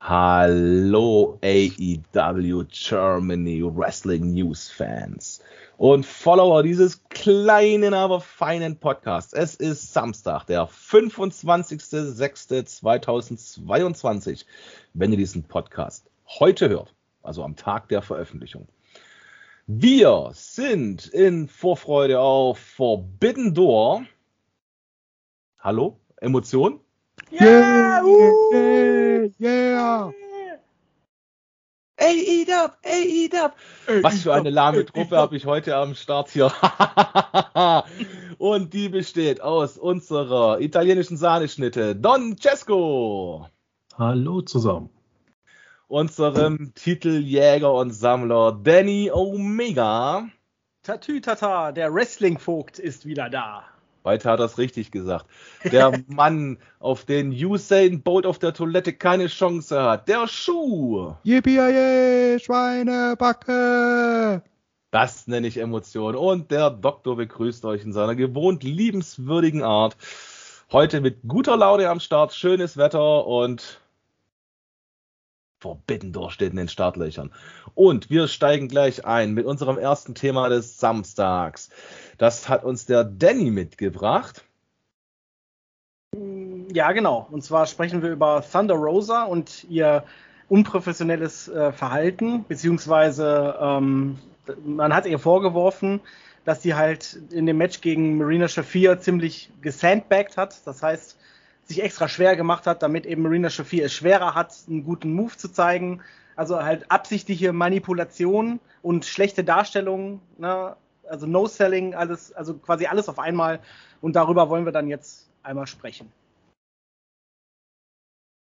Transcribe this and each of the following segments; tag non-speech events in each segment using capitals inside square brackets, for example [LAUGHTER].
Hallo AEW Germany Wrestling News Fans und Follower dieses kleinen, aber feinen Podcasts. Es ist Samstag, der 25.06.2022, wenn ihr diesen Podcast heute hört, also am Tag der Veröffentlichung. Wir sind in Vorfreude auf Forbidden Door. Hallo? Emotion? Yeah! Yeah! yeah. AEW, AEW. Was für eine lahme Truppe habe ich heute am Start hier. [LAUGHS] Und die besteht aus unserer italienischen Sahneschnitte Don Cesco. Hallo zusammen. Unserem Titeljäger und Sammler Danny Omega. Tatütata, der Wrestling-Vogt ist wieder da. Weiter hat er es richtig gesagt. Der [LAUGHS] Mann, auf den Usain Bolt auf der Toilette keine Chance hat. Der Schuh. Yippie, Schweinebacke. Das nenne ich Emotion. Und der Doktor begrüßt euch in seiner gewohnt liebenswürdigen Art. Heute mit guter Laune am Start, schönes Wetter und Forbidden Door steht in den Startlöchern. Und wir steigen gleich ein mit unserem ersten Thema des Samstags. Das hat uns der Danny mitgebracht. Ja, genau. Und zwar sprechen wir über Thunder Rosa und ihr unprofessionelles äh, Verhalten, beziehungsweise ähm, man hat ihr vorgeworfen, dass sie halt in dem Match gegen Marina Shafir ziemlich gesandbagged hat. Das heißt, sich extra schwer gemacht hat, damit eben Marina Shafir es schwerer hat, einen guten Move zu zeigen. Also halt absichtliche Manipulation und schlechte Darstellung, ne? also No-Selling, alles, also quasi alles auf einmal. Und darüber wollen wir dann jetzt einmal sprechen.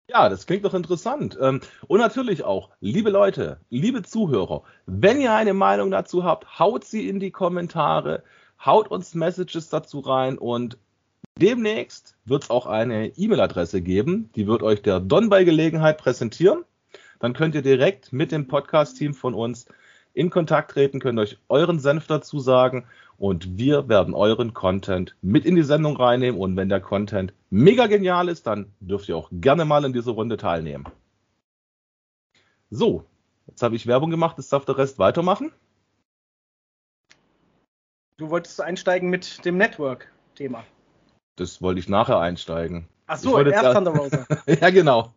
Ja, das klingt doch interessant. Ähm, und natürlich auch, liebe Leute, liebe Zuhörer, wenn ihr eine Meinung dazu habt, haut sie in die Kommentare, haut uns Messages dazu rein und demnächst wird es auch eine E-Mail-Adresse geben, die wird euch der Don bei Gelegenheit präsentieren. Dann könnt ihr direkt mit dem Podcast-Team von uns in Kontakt treten, könnt euch euren Senf dazu sagen und wir werden euren Content mit in die Sendung reinnehmen und wenn der Content mega genial ist, dann dürft ihr auch gerne mal in dieser Runde teilnehmen. So, jetzt habe ich Werbung gemacht, jetzt darf der Rest weitermachen. Du wolltest einsteigen mit dem Network-Thema. Das wollte ich nachher einsteigen. Ach so, erst ja, Thunder Rosa. [LAUGHS] ja, genau.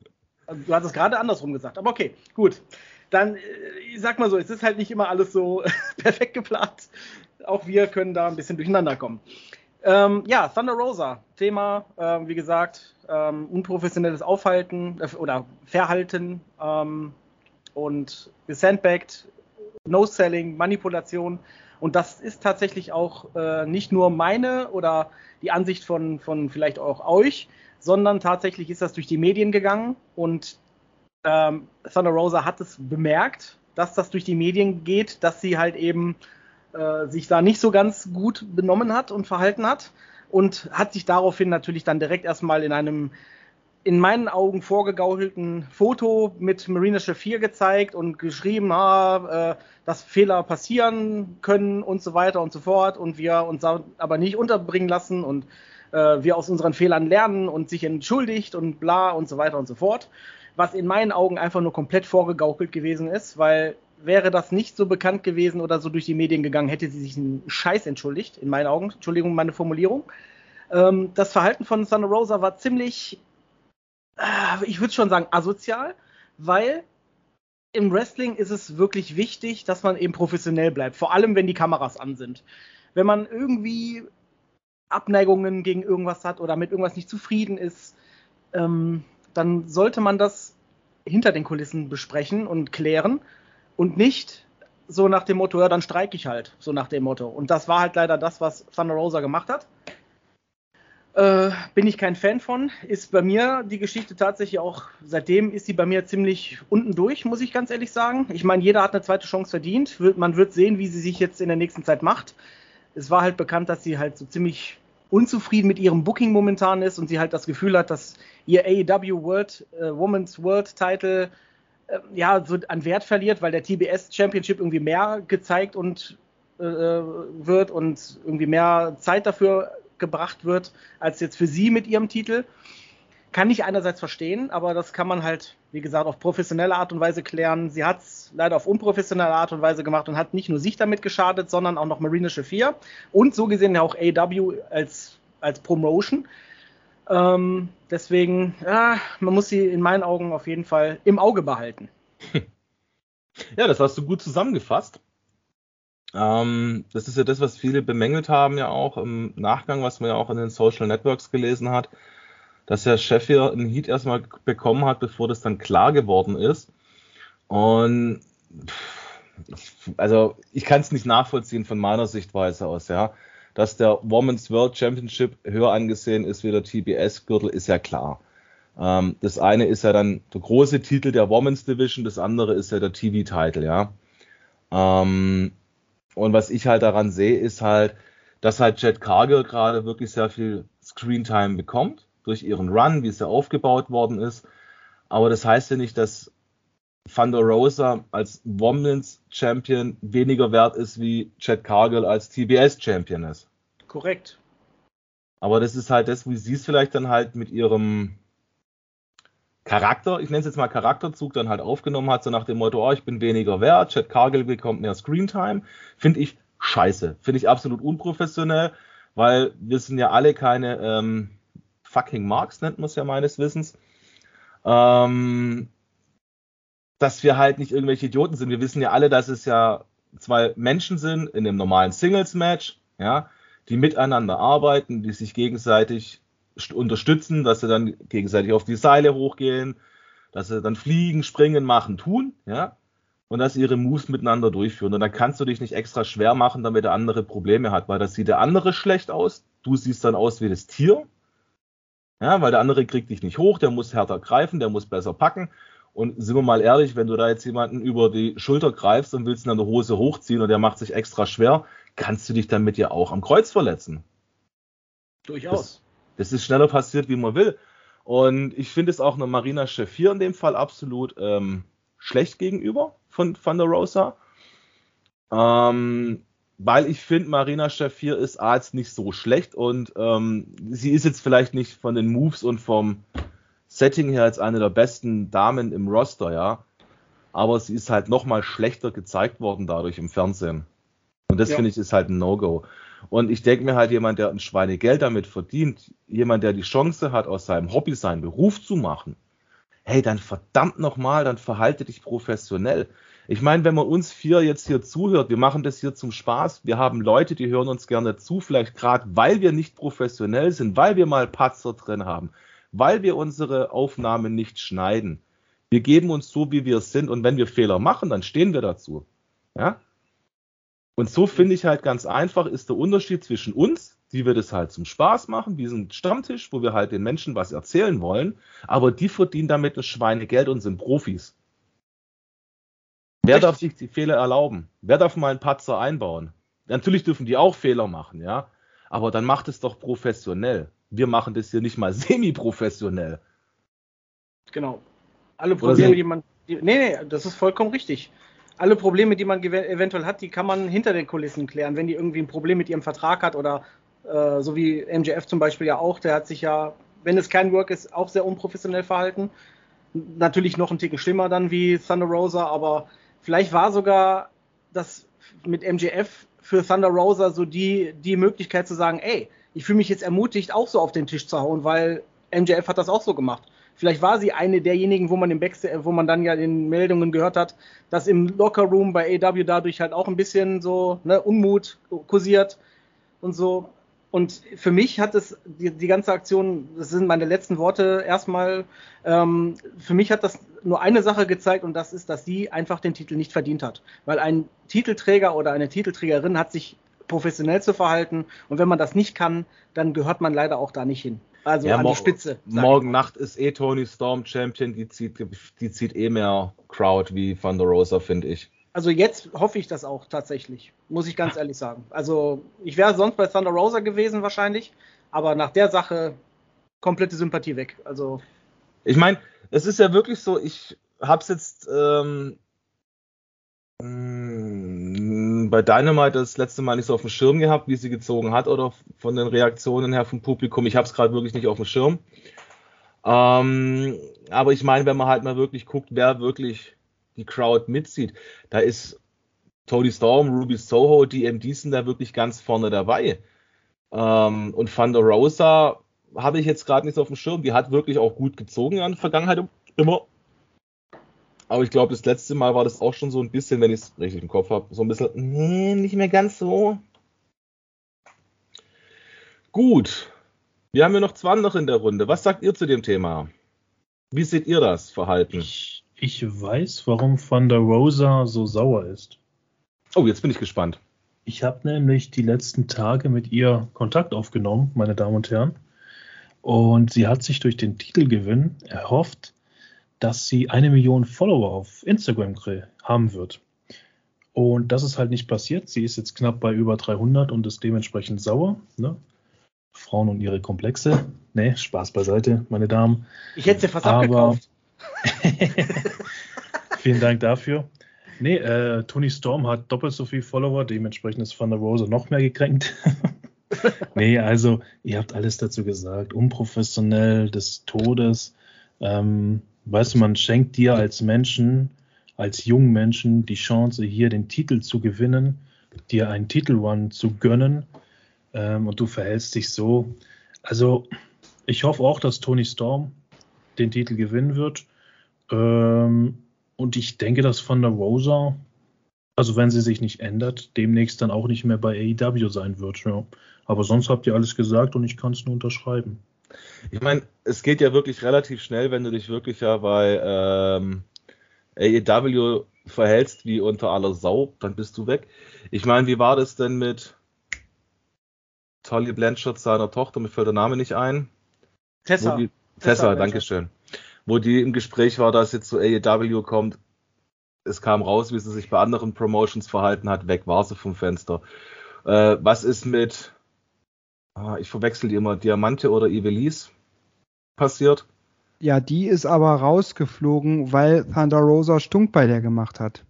Du hattest gerade andersrum gesagt, aber okay, gut. Dann, äh, ich sag mal so, es ist halt nicht immer alles so [LAUGHS] perfekt geplant. Auch wir können da ein bisschen durcheinander kommen. Ähm, ja, Thunder Rosa, Thema, äh, wie gesagt, ähm, unprofessionelles Aufhalten äh, oder Verhalten ähm, und gesandbagged, No-Selling, Manipulation. Und das ist tatsächlich auch äh, nicht nur meine oder die Ansicht von, von vielleicht auch euch, sondern tatsächlich ist das durch die Medien gegangen und ähm, Thunder Rosa hat es bemerkt, dass das durch die Medien geht, dass sie halt eben äh, sich da nicht so ganz gut benommen hat und verhalten hat und hat sich daraufhin natürlich dann direkt erstmal in einem in meinen Augen vorgegaukelten Foto mit Marina Shafir gezeigt und geschrieben, ah, äh, dass Fehler passieren können und so weiter und so fort und wir uns aber nicht unterbringen lassen und äh, wir aus unseren Fehlern lernen und sich entschuldigt und bla und so weiter und so fort. Was in meinen Augen einfach nur komplett vorgegaukelt gewesen ist, weil wäre das nicht so bekannt gewesen oder so durch die Medien gegangen, hätte sie sich einen Scheiß entschuldigt, in meinen Augen. Entschuldigung, meine Formulierung. Ähm, das Verhalten von Thunder Rosa war ziemlich, ich würde schon sagen, asozial, weil im Wrestling ist es wirklich wichtig, dass man eben professionell bleibt, vor allem wenn die Kameras an sind. Wenn man irgendwie Abneigungen gegen irgendwas hat oder mit irgendwas nicht zufrieden ist, ähm, dann sollte man das hinter den Kulissen besprechen und klären und nicht so nach dem Motto, ja, dann streike ich halt, so nach dem Motto. Und das war halt leider das, was Thunder Rosa gemacht hat. Äh, bin ich kein Fan von. Ist bei mir die Geschichte tatsächlich auch, seitdem ist sie bei mir ziemlich unten durch, muss ich ganz ehrlich sagen. Ich meine, jeder hat eine zweite Chance verdient. Man wird sehen, wie sie sich jetzt in der nächsten Zeit macht. Es war halt bekannt, dass sie halt so ziemlich unzufrieden mit ihrem Booking momentan ist und sie halt das Gefühl hat, dass ihr AEW World, äh, Women's World Title äh, ja so an Wert verliert, weil der TBS Championship irgendwie mehr gezeigt und äh, wird und irgendwie mehr Zeit dafür gebracht wird, als jetzt für sie mit ihrem Titel. kann ich einerseits verstehen, aber das kann man halt, wie gesagt, auf professionelle Art und Weise klären. Sie hat es leider auf unprofessionelle Art und Weise gemacht und hat nicht nur sich damit geschadet, sondern auch noch Marina Shafir und so gesehen ja auch AW als, als Promotion. Ähm, deswegen, ja, man muss sie in meinen Augen auf jeden Fall im Auge behalten. [LAUGHS] Ja, das hast du gut zusammengefasst. Ähm, das ist ja das, was viele bemängelt haben, ja auch im Nachgang, was man ja auch in den Social Networks gelesen hat, dass Chef hier einen Heat erstmal bekommen hat, bevor das dann klar geworden ist. Und also ich kann es nicht nachvollziehen von meiner Sichtweise aus, ja. Dass der Women's World Championship höher angesehen ist wie der TBS-Gürtel, ist ja klar. Ähm, das eine ist ja dann der große Titel der Women's Division, das andere ist ja der TV-Titel, ja. Ähm, und was ich halt daran sehe, ist halt, dass halt Jet Cargill gerade wirklich sehr viel Screentime bekommt durch ihren Run, wie es ja aufgebaut worden ist. Aber das heißt ja nicht, dass Thunder Rosa als Women's Champion weniger wert ist wie Chad Cargill als TBS Champion ist. Korrekt. Aber das ist halt das, wie sie es vielleicht dann halt mit ihrem Charakter, ich nenne es jetzt mal Charakterzug, dann halt aufgenommen hat, so nach dem Motto, oh, ich bin weniger wert, Chad Cargill bekommt mehr Screentime, finde ich scheiße. Finde ich absolut unprofessionell, weil wir sind ja alle keine ähm, fucking Marks, nennt man es ja meines Wissens. Ähm, dass wir halt nicht irgendwelche Idioten sind. Wir wissen ja alle, dass es ja zwei Menschen sind in einem normalen Singles-Match, ja, die miteinander arbeiten, die sich gegenseitig unterstützen, dass sie dann gegenseitig auf die Seile hochgehen, dass sie dann fliegen, springen, machen, tun, ja, und dass sie ihre Moves miteinander durchführen. Und dann kannst du dich nicht extra schwer machen, damit der andere Probleme hat, weil das sieht der andere schlecht aus, du siehst dann aus wie das Tier, ja, weil der andere kriegt dich nicht hoch, der muss härter greifen, der muss besser packen und sind wir mal ehrlich, wenn du da jetzt jemanden über die Schulter greifst und willst ihn an der Hose hochziehen und der macht sich extra schwer, kannst du dich damit ja auch am Kreuz verletzen. Durchaus. Das, ist schneller passiert, wie man will. Und ich finde es auch eine Marina Shafir in dem Fall absolut ähm, schlecht gegenüber von Van der Rosa. Ähm, weil ich finde, Marina Shafir ist A jetzt nicht so schlecht und ähm, sie ist jetzt vielleicht nicht von den Moves und vom Setting her als eine der besten Damen im Roster, ja. Aber sie ist halt nochmal schlechter gezeigt worden dadurch im Fernsehen. Und das ja. finde ich ist halt ein No-Go. Und ich denke mir halt, jemand, der ein Schweinegeld damit verdient, jemand, der die Chance hat, aus seinem Hobby seinen Beruf zu machen, hey, dann verdammt nochmal, dann verhalte dich professionell. Ich meine, wenn man uns vier jetzt hier zuhört, wir machen das hier zum Spaß, wir haben Leute, die hören uns gerne zu, vielleicht gerade, weil wir nicht professionell sind, weil wir mal Patzer drin haben, weil wir unsere Aufnahmen nicht schneiden. Wir geben uns so, wie wir sind und wenn wir Fehler machen, dann stehen wir dazu. Ja? Und so finde ich halt ganz einfach ist der Unterschied zwischen uns, die wir das halt zum Spaß machen, wie ein Stammtisch, wo wir halt den Menschen was erzählen wollen, aber die verdienen damit das Schweinegeld und sind Profis. Wer Echt? darf sich die Fehler erlauben? Wer darf mal einen Patzer einbauen? Natürlich dürfen die auch Fehler machen, ja, aber dann macht es doch professionell wir machen das hier nicht mal [LAUGHS] semi-professionell. Genau. Alle Probleme, die man. Die, nee, nee, das ist vollkommen richtig. Alle Probleme, die man eventuell hat, die kann man hinter den Kulissen klären. Wenn die irgendwie ein Problem mit ihrem Vertrag hat oder äh, so wie MJF zum Beispiel ja auch, der hat sich ja, wenn es kein Work ist, auch sehr unprofessionell verhalten. Natürlich noch ein Ticken schlimmer dann wie Thunder Rosa, aber vielleicht war sogar das mit MJF für Thunder Rosa so die, die Möglichkeit zu sagen, ey, ich fühle mich jetzt ermutigt, auch so auf den Tisch zu hauen, weil MJF hat das auch so gemacht. Vielleicht war sie eine derjenigen, wo man im Backstage, wo man dann ja in Meldungen gehört hat, dass im Lockerroom bei AW dadurch halt auch ein bisschen so ne, Unmut kursiert und so. Und für mich hat es die, die ganze Aktion, das sind meine letzten Worte erstmal, ähm, für mich hat das nur eine Sache gezeigt und das ist, dass sie einfach den Titel nicht verdient hat. Weil ein Titelträger oder eine Titelträgerin hat sich professionell zu verhalten. Und wenn man das nicht kann, dann gehört man leider auch da nicht hin. Also ja, an die Spitze. Morgen Nacht ist eh Tony Storm Champion, die zieht, die zieht eh mehr Crowd wie Van der Rosa, finde ich. Also jetzt hoffe ich das auch tatsächlich, muss ich ganz [LAUGHS] ehrlich sagen. Also ich wäre sonst bei Thunder Rosa gewesen wahrscheinlich, aber nach der Sache komplette Sympathie weg. Also ich meine, es ist ja wirklich so, ich habe es jetzt ähm, bei Dynamite das letzte Mal nicht so auf dem Schirm gehabt, wie sie gezogen hat oder von den Reaktionen her vom Publikum. Ich habe es gerade wirklich nicht auf dem Schirm. Ähm, aber ich meine, wenn man halt mal wirklich guckt, wer wirklich die Crowd mitzieht, da ist Tony Storm, Ruby Soho, die MDs sind da wirklich ganz vorne dabei. Ähm, und Thunder Rosa habe ich jetzt gerade nicht so auf dem Schirm. Die hat wirklich auch gut gezogen in der Vergangenheit immer. Aber ich glaube, das letzte Mal war das auch schon so ein bisschen, wenn ich es richtig im Kopf habe, so ein bisschen, nee, nicht mehr ganz so. Gut. Wir haben ja noch zwei andere in der Runde. Was sagt ihr zu dem Thema? Wie seht ihr das Verhalten? Ich, ich weiß, warum Van der Rosa so sauer ist. Oh, jetzt bin ich gespannt. Ich habe nämlich die letzten Tage mit ihr Kontakt aufgenommen, meine Damen und Herren. Und sie hat sich durch den Titelgewinn erhofft, dass sie eine Million Follower auf Instagram haben wird. Und das ist halt nicht passiert. Sie ist jetzt knapp bei über 300 und ist dementsprechend sauer. Ne? Frauen und ihre Komplexe. Ne, Spaß beiseite, meine Damen. Ich hätte sie fast Aber abgekauft. [LAUGHS] Vielen Dank dafür. Nee, äh, Tony Storm hat doppelt so viel Follower, dementsprechend ist Van der Rose noch mehr gekränkt. [LAUGHS] nee, also ihr habt alles dazu gesagt. Unprofessionell des Todes. Ähm, weißt du, man schenkt dir als Menschen, als jungen Menschen die Chance, hier den Titel zu gewinnen, dir einen Titelrun zu gönnen ähm, und du verhältst dich so. Also ich hoffe auch, dass Tony Storm den Titel gewinnen wird. Ähm, und ich denke, dass Van der Rosa, also wenn sie sich nicht ändert, demnächst dann auch nicht mehr bei AEW sein wird. Ja. Aber sonst habt ihr alles gesagt und ich kann es nur unterschreiben. Ich meine, es geht ja wirklich relativ schnell, wenn du dich wirklich ja bei ähm, AEW verhältst wie unter aller Sau, dann bist du weg. Ich meine, wie war das denn mit Tolly Blanchard seiner Tochter? Mir fällt der Name nicht ein. Tessa. Die, Tessa, Tessa danke schön. Wo die im Gespräch war, dass jetzt zu AEW kommt. Es kam raus, wie sie sich bei anderen Promotions verhalten hat. Weg war sie vom Fenster. Äh, was ist mit ah, ich verwechsel die immer, Diamante oder Ivelisse passiert. Ja, die ist aber rausgeflogen, weil Thunder Rosa Stunk bei der gemacht hat.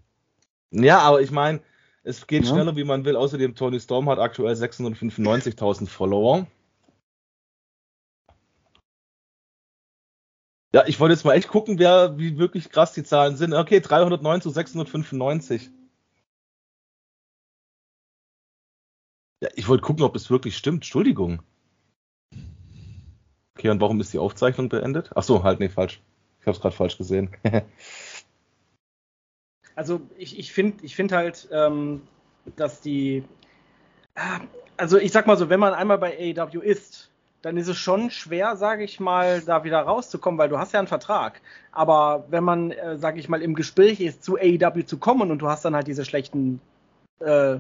Ja, aber ich meine, es geht ja. schneller, wie man will. Außerdem, Tony Storm hat aktuell 695.000 Follower. Ja, ich wollte jetzt mal echt gucken, wer, wie wirklich krass die Zahlen sind. Okay, 309 zu 695. Ja, ich wollte gucken, ob es wirklich stimmt. Entschuldigung. Okay, und warum ist die Aufzeichnung beendet? Ach so, halt, nee, falsch. Ich habe es gerade falsch gesehen. [LAUGHS] also ich, ich finde ich find halt, ähm, dass die, also ich sag mal so, wenn man einmal bei AEW ist, dann ist es schon schwer, sage ich mal, da wieder rauszukommen, weil du hast ja einen Vertrag. Aber wenn man, äh, sage ich mal, im Gespräch ist, zu AEW zu kommen und du hast dann halt diese schlechten äh,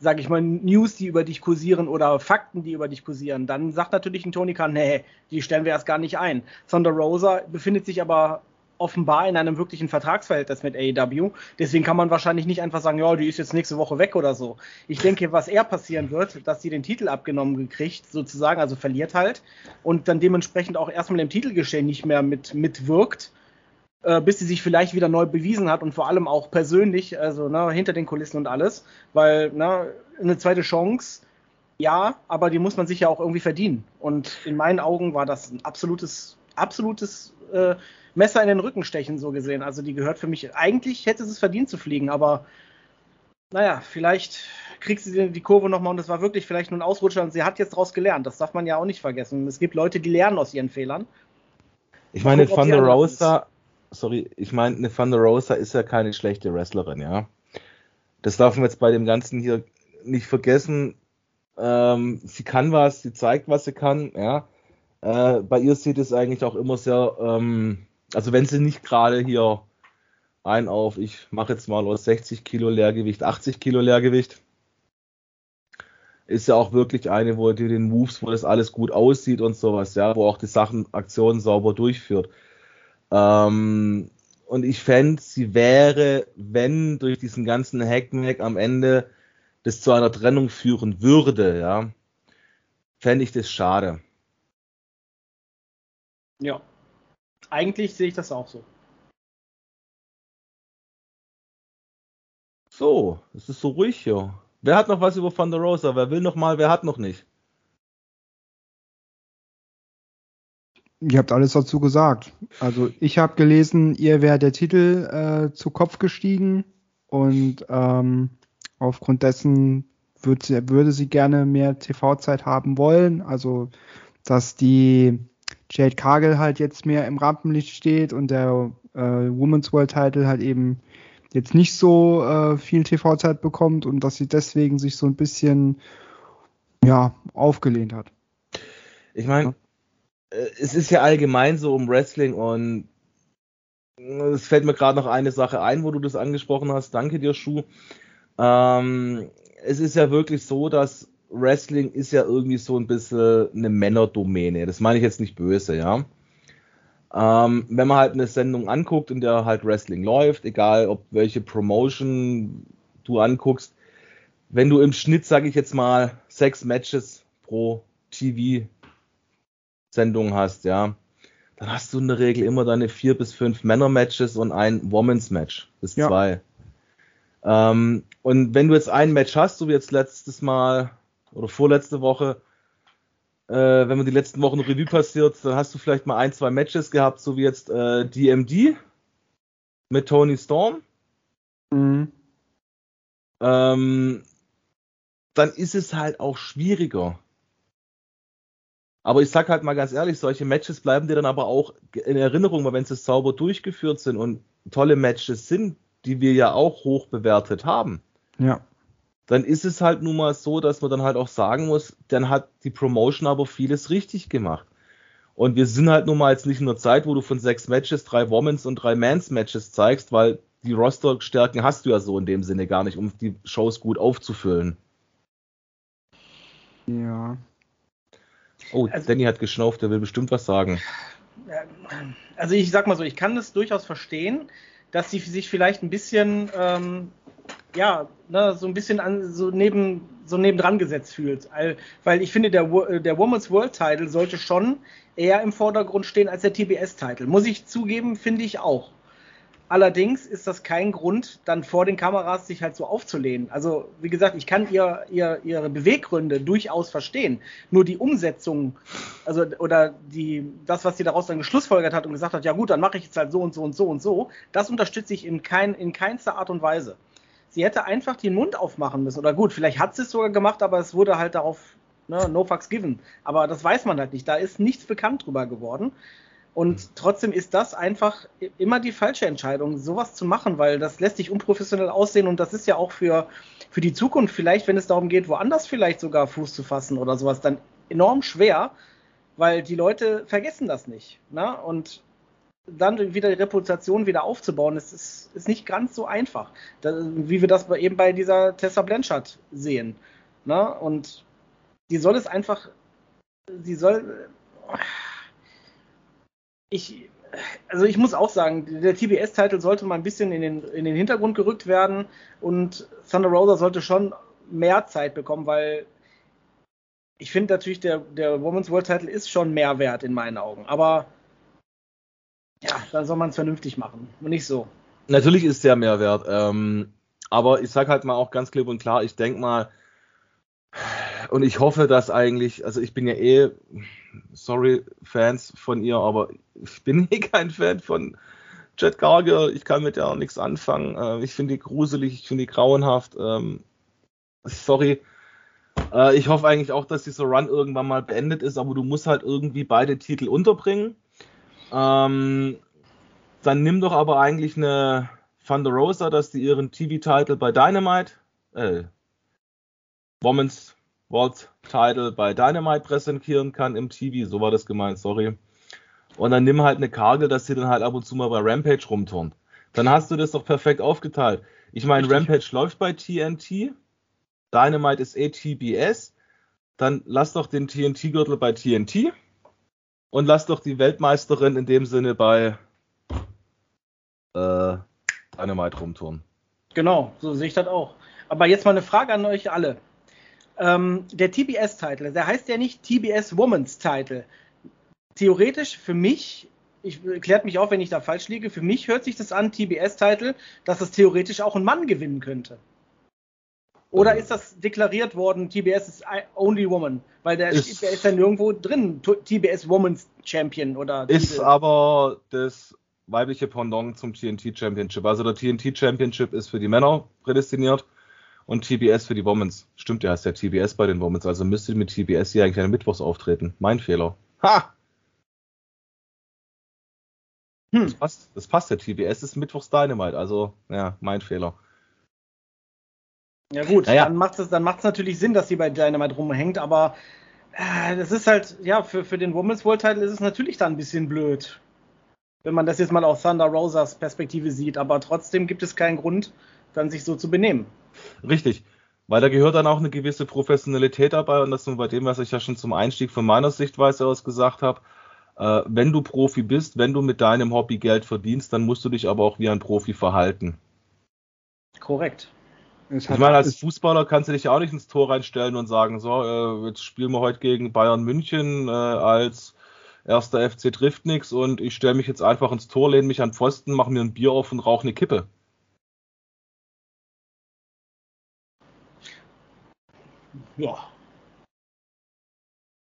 sage ich mal, News, die über dich kursieren oder Fakten, die über dich kursieren, dann sagt natürlich ein Tony Khan, nee, die stellen wir erst gar nicht ein. Thunder Rosa befindet sich aber offenbar in einem wirklichen Vertragsverhältnis mit AEW. Deswegen kann man wahrscheinlich nicht einfach sagen, ja, die ist jetzt nächste Woche weg oder so. Ich denke, was eher passieren wird, dass sie den Titel abgenommen gekriegt, sozusagen, also verliert halt und dann dementsprechend auch erstmal im Titelgeschehen nicht mehr mit mitwirkt äh, bis sie sich vielleicht wieder neu bewiesen hat und vor allem auch persönlich, also ne, hinter den Kulissen und alles, weil ne, eine zweite Chance, ja, aber die muss man sich ja auch irgendwie verdienen. Und in meinen Augen war das ein absolutes, absolutes äh, Messer in den Rücken stechen, so gesehen. Also die gehört für mich, eigentlich hätte sie es verdient zu fliegen, aber naja, vielleicht kriegt sie die Kurve nochmal und es war wirklich vielleicht nur ein Ausrutscher und sie hat jetzt daraus gelernt. Das darf man ja auch nicht vergessen. Es gibt Leute, die lernen aus ihren Fehlern. Ich meine, Thunder Rosa sorry, ich meine, eine Thunder Rosa ist ja keine schlechte Wrestlerin, ja. Das darf man jetzt bei dem Ganzen hier nicht vergessen. Ähm, sie kann was, sie zeigt, was sie kann, ja. Äh, bei ihr sieht es eigentlich auch immer sehr, ähm, also wenn sie nicht gerade hier ein auf, ich mache jetzt mal aus 60 Kilo Leergewicht, 80 Kilo Leergewicht, ist ja auch wirklich eine, wo die den Moves, wo das alles gut aussieht und sowas, ja, wo auch die Sachen, Aktionen sauber durchführt. Ähm, und ich fände, sie wäre, wenn durch diesen ganzen Hackmack am Ende das zu einer Trennung führen würde, ja, fände ich das schade. Ja. Eigentlich sehe ich das auch so. So, es ist so ruhig hier. Wer hat noch was über Thunder Rosa? Wer will noch mal? Wer hat noch nicht? Ihr habt alles dazu gesagt. Also ich habe gelesen, ihr wäre der Titel äh, zu Kopf gestiegen und ähm, aufgrund dessen würd, würde sie gerne mehr TV-Zeit haben wollen. Also dass die Jade Cargill halt jetzt mehr im Rampenlicht steht und der äh, Women's World Title halt eben jetzt nicht so äh, viel TV-Zeit bekommt und dass sie deswegen sich so ein bisschen ja aufgelehnt hat. Ich meine, es ist ja allgemein so um Wrestling und es fällt mir gerade noch eine Sache ein, wo du das angesprochen hast. Danke dir, Schuh. Ähm, es ist ja wirklich so, dass Wrestling ist ja irgendwie so ein bisschen eine Männerdomäne. Das meine ich jetzt nicht böse, ja. Ähm, wenn man halt eine Sendung anguckt, in der halt Wrestling läuft, egal ob welche Promotion du anguckst, wenn du im Schnitt, sage ich jetzt mal, sechs Matches pro TV-Sendung hast, ja, dann hast du in der Regel immer deine vier bis fünf Männer-Matches und ein Women's-Match bis ja. zwei. Ähm, und wenn du jetzt ein Match hast, so wie jetzt letztes Mal oder vorletzte Woche, äh, wenn man die letzten Wochen Revue passiert, dann hast du vielleicht mal ein, zwei Matches gehabt, so wie jetzt äh, DMD mit Tony Storm. Mhm. Ähm, dann ist es halt auch schwieriger. Aber ich sag halt mal ganz ehrlich, solche Matches bleiben dir dann aber auch in Erinnerung, weil wenn sie sauber durchgeführt sind und tolle Matches sind, die wir ja auch hoch bewertet haben. Ja dann ist es halt nun mal so, dass man dann halt auch sagen muss, dann hat die Promotion aber vieles richtig gemacht. Und wir sind halt nun mal jetzt nicht in der Zeit, wo du von sechs Matches drei Women's und drei Men's Matches zeigst, weil die Roster-Stärken hast du ja so in dem Sinne gar nicht, um die Shows gut aufzufüllen. Ja. Oh, also, Danny hat geschnauft, der will bestimmt was sagen. Also ich sag mal so, ich kann das durchaus verstehen, dass sie sich vielleicht ein bisschen ähm, ja, ne, so ein bisschen an, so neben, so nebendran gesetzt fühlt. Weil ich finde, der, der Women's World Title sollte schon eher im Vordergrund stehen als der TBS-Title. Muss ich zugeben, finde ich auch. Allerdings ist das kein Grund, dann vor den Kameras sich halt so aufzulehnen. Also, wie gesagt, ich kann ihr, ihr, ihre Beweggründe durchaus verstehen. Nur die Umsetzung, also, oder die, das, was sie daraus dann geschlussfolgert hat und gesagt hat, ja gut, dann mache ich jetzt halt so und so und so und so, das unterstütze ich in, kein, in keinster Art und Weise. Sie hätte einfach den Mund aufmachen müssen. Oder gut, vielleicht hat sie es sogar gemacht, aber es wurde halt darauf, ne, no fucks given. Aber das weiß man halt nicht. Da ist nichts bekannt drüber geworden. Und trotzdem ist das einfach immer die falsche Entscheidung, sowas zu machen, weil das lässt sich unprofessionell aussehen und das ist ja auch für, für die Zukunft vielleicht, wenn es darum geht, woanders vielleicht sogar Fuß zu fassen oder sowas, dann enorm schwer, weil die Leute vergessen das nicht. Ne? Und dann wieder die Reputation wieder aufzubauen, ist, ist, ist nicht ganz so einfach. Da, wie wir das eben bei dieser Tessa Blanchard sehen. Ne? Und die soll es einfach, sie soll, ich, also ich muss auch sagen, der TBS-Titel sollte mal ein bisschen in den, in den Hintergrund gerückt werden und Thunder Rosa sollte schon mehr Zeit bekommen, weil ich finde natürlich, der, der Women's World Title ist schon mehr wert in meinen Augen. Aber ja, dann soll man es vernünftig machen und nicht so. Natürlich ist der Mehrwert. Ähm, aber ich sage halt mal auch ganz klipp und klar, ich denke mal, und ich hoffe, dass eigentlich, also ich bin ja eh, sorry, Fans von ihr, aber ich bin eh kein Fan von Jet Garger. Ich kann mit der nichts anfangen. Äh, ich finde die gruselig, ich finde die grauenhaft. Ähm, sorry. Äh, ich hoffe eigentlich auch, dass dieser Run irgendwann mal beendet ist, aber du musst halt irgendwie beide Titel unterbringen. Ähm, dann nimm doch aber eigentlich eine Thunder Rosa, dass die ihren TV-Title bei Dynamite, äh, Women's World Title bei Dynamite präsentieren kann im TV. So war das gemeint, sorry. Und dann nimm halt eine Kargel, dass sie dann halt ab und zu mal bei Rampage rumturnt. Dann hast du das doch perfekt aufgeteilt. Ich meine, Rampage läuft bei TNT, Dynamite ist ATBS, dann lass doch den TNT-Gürtel bei TNT und lass doch die Weltmeisterin in dem Sinne bei äh, Dynamite rumtouren. Genau, so sehe ich das auch. Aber jetzt mal eine Frage an euch alle. Ähm, der TBS-Titel, der heißt ja nicht TBS Women's Title. Theoretisch für mich, ich klärt mich auf, wenn ich da falsch liege, für mich hört sich das an, TBS-Title, dass es theoretisch auch ein Mann gewinnen könnte. Oder ist das deklariert worden, TBS ist Only Woman? Weil der Ist- der ist dann irgendwo drin, TBS Women's Champion oder Ist Titel. aber das weibliche Pendant zum TNT Championship. Also der TNT Championship ist für die Männer prädestiniert und TBS für die Womens. Stimmt, ja, ist der TBS bei den Womens. Also müsste mit TBS hier eigentlich an Mittwochs auftreten. Mein Fehler. Ha! Hm. Das passt, das passt. Der TBS ist Mittwochs Dynamite. Also, ja, mein Fehler. Ja gut, Naja. dann macht es dann macht's natürlich Sinn, dass sie bei Dynamite rumhängt, aber äh, das ist halt, ja, für, für den Women's World Title ist es natürlich dann ein bisschen blöd. Wenn man das jetzt mal aus Thunder Rosas Perspektive sieht, aber trotzdem gibt es keinen Grund, dann sich so zu benehmen. Richtig. Weil da gehört dann auch eine gewisse Professionalität dabei und das ist bei dem, was ich ja schon zum Einstieg von meiner Sichtweise aus gesagt habe. Äh, wenn du Profi bist, wenn du mit deinem Hobby Geld verdienst, dann musst du dich aber auch wie ein Profi verhalten. Korrekt. Ich meine, als Fußballer kannst du dich ja auch nicht ins Tor reinstellen und sagen, so, äh, jetzt spielen wir heute gegen Bayern München äh, als erster FC trifft nix und ich stelle mich jetzt einfach ins Tor, lehne mich an den Pfosten, mache mir ein Bier auf und rauche eine Kippe. Ja.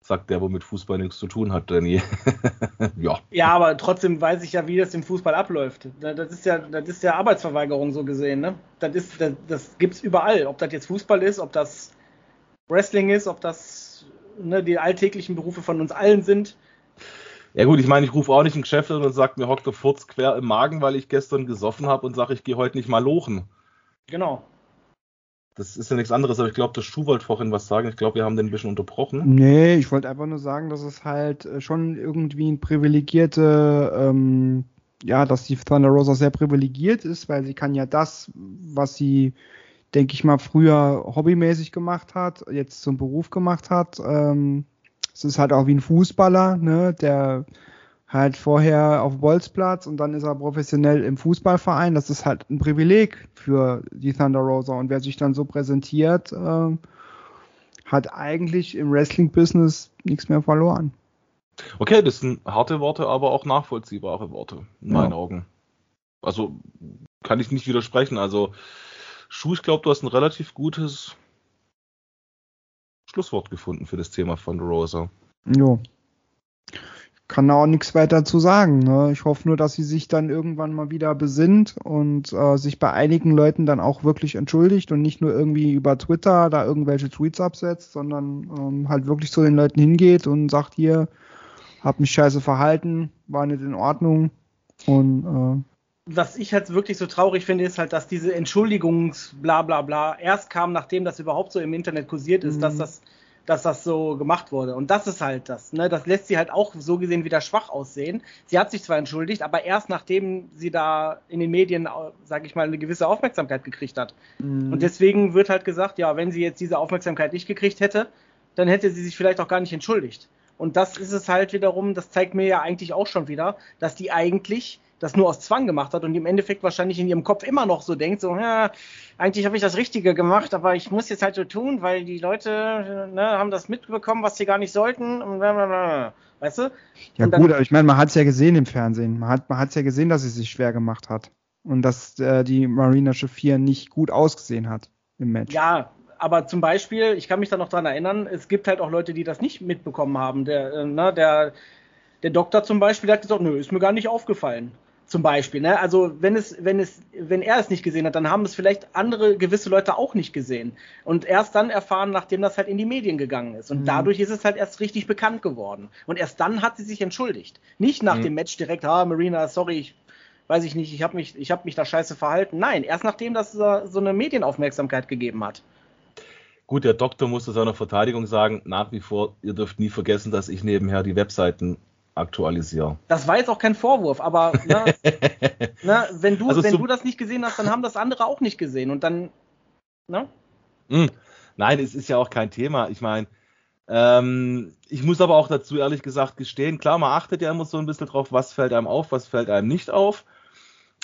Sagt der, wo mit Fußball nichts zu tun hat, Danny. [LAUGHS] ja. Ja, aber trotzdem weiß ich ja, wie das im Fußball abläuft. Da- Das ist ja, das ist ja Arbeitsverweigerung so gesehen, ne? Das ist, das, das gibt's überall. Ob das jetzt Fußball ist, ob das Wrestling ist, ob das ne, die alltäglichen Berufe von uns allen sind. Ja gut, ich meine, ich rufe auch nicht ein Geschäft an und sage, mir hockt der Furz quer im Magen, weil ich gestern gesoffen habe und sage, ich gehe heute nicht mal lochen. Genau. Das ist ja nichts anderes, aber ich glaube, der Schuh wollte vorhin was sagen. Ich glaube, wir haben den ein bisschen unterbrochen. Nee, ich wollte einfach nur sagen, dass es halt äh, schon irgendwie ein privilegierte, ähm, ja, dass die Thunder Rosa sehr privilegiert ist, weil sie kann ja das, was sie, denke ich mal, früher hobbymäßig gemacht hat, jetzt zum Beruf gemacht hat. Ähm, es ist halt auch wie ein Fußballer, ne, der halt vorher auf Bolzplatz und dann ist er professionell im Fußballverein. Das ist halt ein Privileg für die Thunder Rosa und wer sich dann so präsentiert, ähm, hat eigentlich im Wrestling-Business nichts mehr verloren. Okay, das sind harte Worte, aber auch nachvollziehbare Worte, in Ja. meinen Augen. Also kann ich nicht widersprechen. Also, Schuh, ich glaube, du hast ein relativ gutes Schlusswort gefunden für das Thema von Rosa. Jo. Kann da auch nichts weiter zu sagen. Ne? Ich hoffe nur, dass sie sich dann irgendwann mal wieder besinnt und äh, sich bei einigen Leuten dann auch wirklich entschuldigt und nicht nur irgendwie über Twitter da irgendwelche Tweets absetzt, sondern ähm, halt wirklich zu den Leuten hingeht und sagt hier, hab mich scheiße verhalten, war nicht in Ordnung und Was ich halt wirklich so traurig finde, ist halt, dass diese Entschuldigungs-Bla bla bla erst kam, nachdem das überhaupt so im Internet kursiert ist, Mhm. dass das dass das so gemacht wurde. Und das ist halt das. Ne? Das lässt sie halt auch so gesehen wieder schwach aussehen. Sie hat sich zwar entschuldigt, aber erst nachdem sie da in den Medien, sage ich mal, eine gewisse Aufmerksamkeit gekriegt hat. äh, Und deswegen wird halt gesagt, ja, wenn sie jetzt diese Aufmerksamkeit nicht gekriegt hätte, dann hätte sie sich vielleicht auch gar nicht entschuldigt. Und das ist es halt wiederum, das zeigt mir ja eigentlich auch schon wieder, dass die eigentlich das nur aus Zwang gemacht hat und im Endeffekt wahrscheinlich in ihrem Kopf immer noch so denkt, so, ja, eigentlich habe ich das Richtige gemacht, aber ich muss jetzt halt so tun, weil die Leute ne, haben das mitbekommen, was sie gar nicht sollten. Und blablabla. Weißt du? Ja dann- gut, aber ich meine, man hat es ja gesehen im Fernsehen. Man hat man hat's ja gesehen, dass sie sich schwer gemacht hat. Und dass äh, die Marina Shafir nicht gut ausgesehen hat im Match. Ja, aber zum Beispiel, ich kann mich da noch dran erinnern, es gibt halt auch Leute, die das nicht mitbekommen haben. Der, äh, ne, der, der Doktor zum Beispiel, der hat gesagt, nö, ist mir gar nicht aufgefallen. Zum Beispiel, ne? Also wenn es, wenn es, wenn er es nicht gesehen hat, dann haben es vielleicht andere gewisse Leute auch nicht gesehen. Und erst dann erfahren, nachdem das halt in die Medien gegangen ist. Und Mhm. dadurch ist es halt erst richtig bekannt geworden. Und erst dann hat sie sich entschuldigt. Nicht nach Mhm. dem Match direkt, ah, Marina, sorry, ich weiß ich nicht, ich habe mich, ich habe mich da scheiße verhalten. Nein, erst nachdem das so so eine Medienaufmerksamkeit gegeben hat. Gut, der Doktor musste seiner Verteidigung sagen, nach wie vor, ihr dürft nie vergessen, dass ich nebenher die Webseiten aktualisiere. Das war jetzt auch kein Vorwurf, aber ne, [LAUGHS] ne, wenn, du, Also wenn du das nicht gesehen hast, dann haben das andere auch nicht gesehen. Und dann, ne? Hm. Nein, es ist ja auch kein Thema. Ich meine, ähm, ich muss aber auch dazu ehrlich gesagt gestehen, klar, man achtet ja immer so ein bisschen drauf, was fällt einem auf, was fällt einem nicht auf.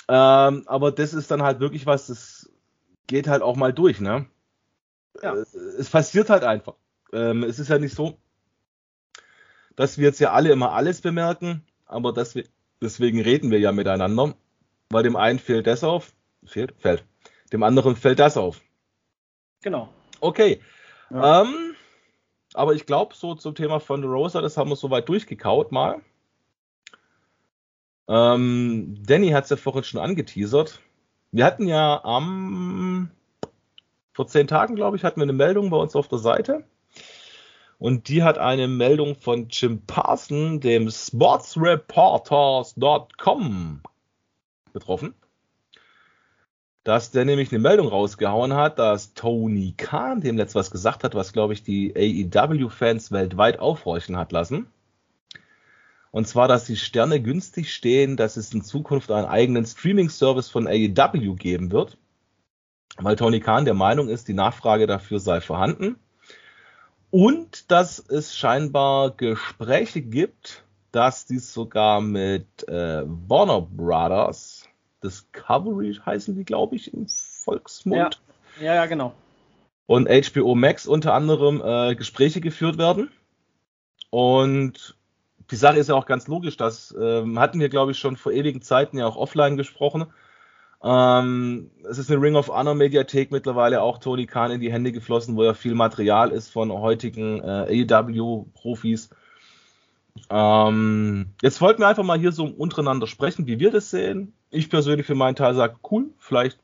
Ähm, aber das ist dann halt wirklich was, das geht halt auch mal durch, ne? Ja. Äh, Es passiert halt einfach. Ähm, es ist ja nicht so, dass wir jetzt ja alle immer alles bemerken, aber dass wir, deswegen reden wir ja miteinander, weil dem einen fehlt das auf, fehlt, fällt, dem anderen fällt das auf. Genau. Okay. Ja. Ähm, aber ich glaube, so zum Thema von Rosa, das haben wir soweit durchgekaut mal. Ähm, Danny hat es ja vorhin schon angeteasert. Wir hatten ja am vor zehn Tagen, glaube ich, hatten wir eine Meldung bei uns auf der Seite. Und die hat eine Meldung von Jim Parson, dem Sportsreporters.com betroffen. Dass der nämlich eine Meldung rausgehauen hat, dass Tony Khan dem letzt was gesagt hat, was, glaube ich, die AEW-Fans weltweit aufhorchen hat lassen. Und zwar, dass die Sterne günstig stehen, dass es in Zukunft einen eigenen Streaming-Service von AEW geben wird. Weil Tony Khan der Meinung ist, die Nachfrage dafür sei vorhanden. Und dass es scheinbar Gespräche gibt, dass dies sogar mit äh, Warner Brothers, Discovery heißen die, glaube ich, im Volksmund, Ja, ja, genau. und HBO Max unter anderem äh, Gespräche geführt werden. Und die Sache ist ja auch ganz logisch, das ähm, hatten wir, glaube ich, schon vor ewigen Zeiten ja auch offline gesprochen. Ähm, es ist eine Ring of Honor Mediathek mittlerweile auch Tony Khan in die Hände geflossen, wo ja viel Material ist von heutigen äh, AEW-Profis. Ähm, jetzt wollten wir einfach mal hier so untereinander sprechen, wie wir das sehen. Ich persönlich für meinen Teil sage, cool, vielleicht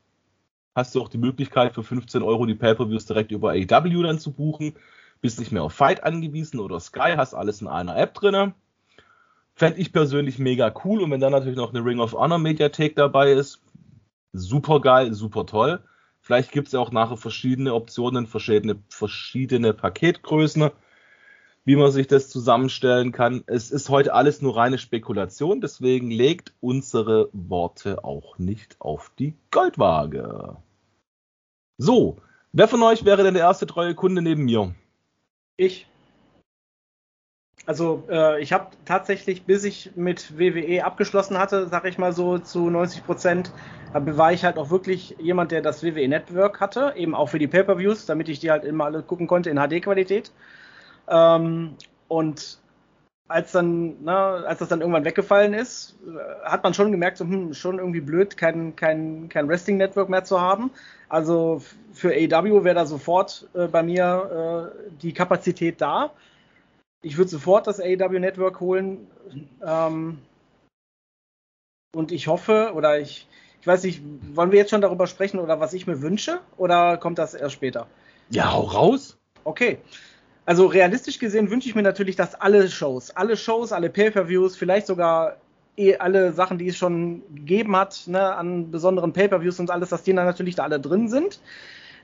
hast du auch die Möglichkeit für 15 Euro die Pay-Per-Views direkt über AEW dann zu buchen. Bist nicht mehr auf Fight angewiesen oder Sky, hast alles in einer App drinne. Fände ich persönlich mega cool und wenn dann natürlich noch eine Ring of Honor Mediathek dabei ist, super geil, super toll. Vielleicht gibt es ja auch nachher verschiedene Optionen, verschiedene, verschiedene Paketgrößen, wie man sich das zusammenstellen kann. Es ist heute alles nur reine Spekulation, deswegen legt unsere Worte auch nicht auf die Goldwaage. So, wer von euch wäre denn der erste treue Kunde neben mir? Ich. Also äh, ich habe tatsächlich, bis ich mit WWE abgeschlossen hatte, sag ich mal so zu 90 Prozent, war ich halt auch wirklich jemand, der das WWE Network hatte, eben auch für die Pay-per-Views, damit ich die halt immer alle gucken konnte in HD-Qualität. Ähm, und als dann, ne, als das dann irgendwann weggefallen ist, äh, hat man schon gemerkt, so, hm, schon irgendwie blöd, kein, kein, kein Wrestling-Network mehr zu haben. Also für AEW wäre da sofort äh, bei mir äh, die Kapazität da. Ich würde sofort das AEW Network holen. Ähm, und ich hoffe, oder ich, ich weiß nicht, wollen wir jetzt schon darüber sprechen oder was ich mir wünsche? Oder kommt das erst später? Ja, hau raus. Okay. Also realistisch gesehen wünsche ich mir natürlich, dass alle Shows, alle Shows, alle Pay-per-Views, vielleicht sogar eh alle Sachen, die es schon gegeben hat, ne, an besonderen Pay-per-Views und alles, dass die dann natürlich da alle drin sind.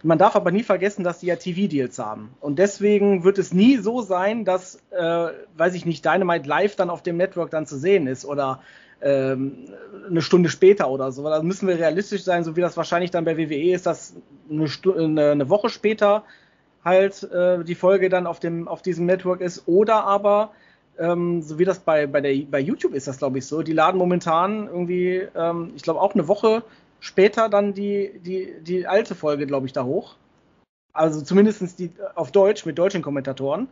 Man darf aber nie vergessen, dass die ja TV-Deals haben. Und deswegen wird es nie so sein, dass, äh, weiß ich nicht, Dynamite live dann auf dem Network dann zu sehen ist oder ähm, eine Stunde später oder so. Da müssen wir realistisch sein, so wie das wahrscheinlich dann bei WWE ist, dass eine, Stu eine, eine Woche später halt äh, die Folge dann auf dem auf diesem Network ist oder aber ähm, so wie das bei bei der bei YouTube ist das glaube ich so die laden momentan irgendwie ähm, ich glaube auch eine Woche später dann die die die alte Folge glaube ich da hoch also zumindestens die auf Deutsch mit deutschen Kommentatoren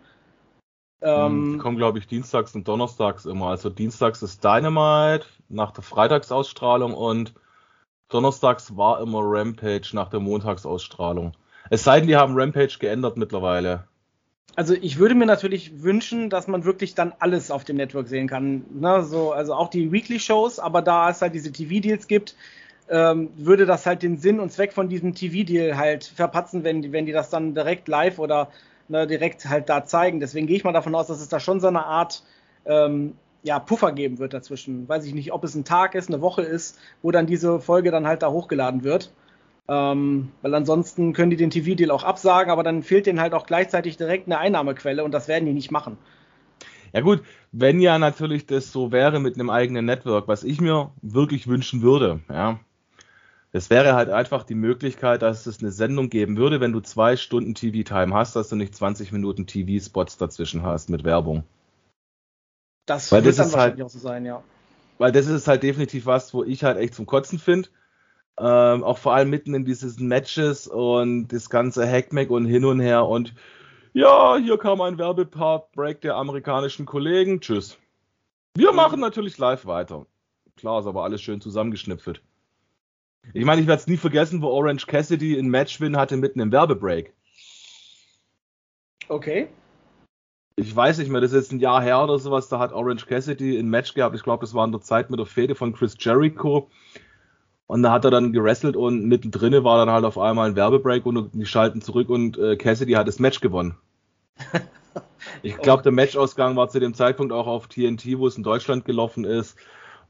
die ähm, kommen, glaube ich, dienstags und donnerstags immer. Also dienstags ist Dynamite nach der Freitagsausstrahlung und donnerstags war immer Rampage nach der Montagsausstrahlung. Es sei denn, die haben Rampage geändert mittlerweile. Also ich würde mir natürlich wünschen, dass man wirklich dann alles auf dem Network sehen kann. Ne? So, also auch die Weekly-Shows, aber da es halt diese TV-Deals gibt, ähm, würde das halt den Sinn und Zweck von diesem TV-Deal halt verpatzen, wenn, die- wenn die das dann direkt live oder ne, direkt halt da zeigen. Deswegen gehe ich mal davon aus, dass es da schon so eine Art ähm, ja, Puffer geben wird dazwischen. Weiß ich nicht, ob es ein Tag ist, eine Woche ist, wo dann diese Folge dann halt da hochgeladen wird. Ähm, weil ansonsten können die den TV-Deal auch absagen, aber dann fehlt denen halt auch gleichzeitig direkt eine Einnahmequelle und das werden die nicht machen. Ja gut, wenn ja natürlich das so wäre mit einem eigenen Network, was ich mir wirklich wünschen würde, ja. Es wäre halt einfach die Möglichkeit, dass es eine Sendung geben würde, wenn du zwei Stunden TV-Time hast, dass du nicht 20 Minuten TV-Spots dazwischen hast mit Werbung. Das Weil wird das dann ist wahrscheinlich halt- auch so sein, ja. Weil das ist halt definitiv was, wo ich halt echt zum Kotzen finde. Ähm, auch vor allem mitten in dieses Matches und das ganze Hackmack und hin und her und ja, hier kam ein Werbepart-Break der amerikanischen Kollegen. Tschüss. Wir machen natürlich live weiter. Klar, ist aber alles schön zusammengeschnipfelt. Ich meine, ich werde es nie vergessen, wo Orange Cassidy ein Matchwin hatte mitten im Werbebreak. Okay. Ich weiß nicht mehr, das ist jetzt ein Jahr her oder sowas, da hat Orange Cassidy ein Match gehabt. Ich glaube, das war in der Zeit mit der Fehde von Chris Jericho. Und da hat er dann gewrestelt und mittendrin war dann halt auf einmal ein Werbebreak und die schalten zurück und äh, Cassidy hat das Match gewonnen. [LAUGHS] ich glaube, der Matchausgang war zu dem Zeitpunkt auch auf TNT, wo es in Deutschland gelaufen ist,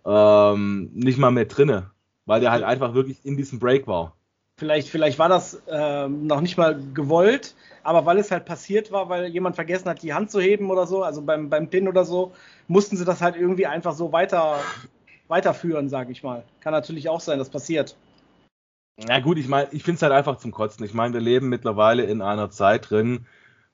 ähm, nicht mal mehr drinne, weil der halt einfach wirklich in diesem Break war. Vielleicht, vielleicht war das ähm, noch nicht mal gewollt, aber weil es halt passiert war, weil jemand vergessen hat, die Hand zu heben oder so, also beim, beim Pin oder so, mussten sie das halt irgendwie einfach so weiter, weiterführen, sage ich mal. Kann natürlich auch sein, das passiert. Na gut, ich meine, ich finde es halt einfach zum Kotzen. Ich meine, wir leben mittlerweile in einer Zeit drin,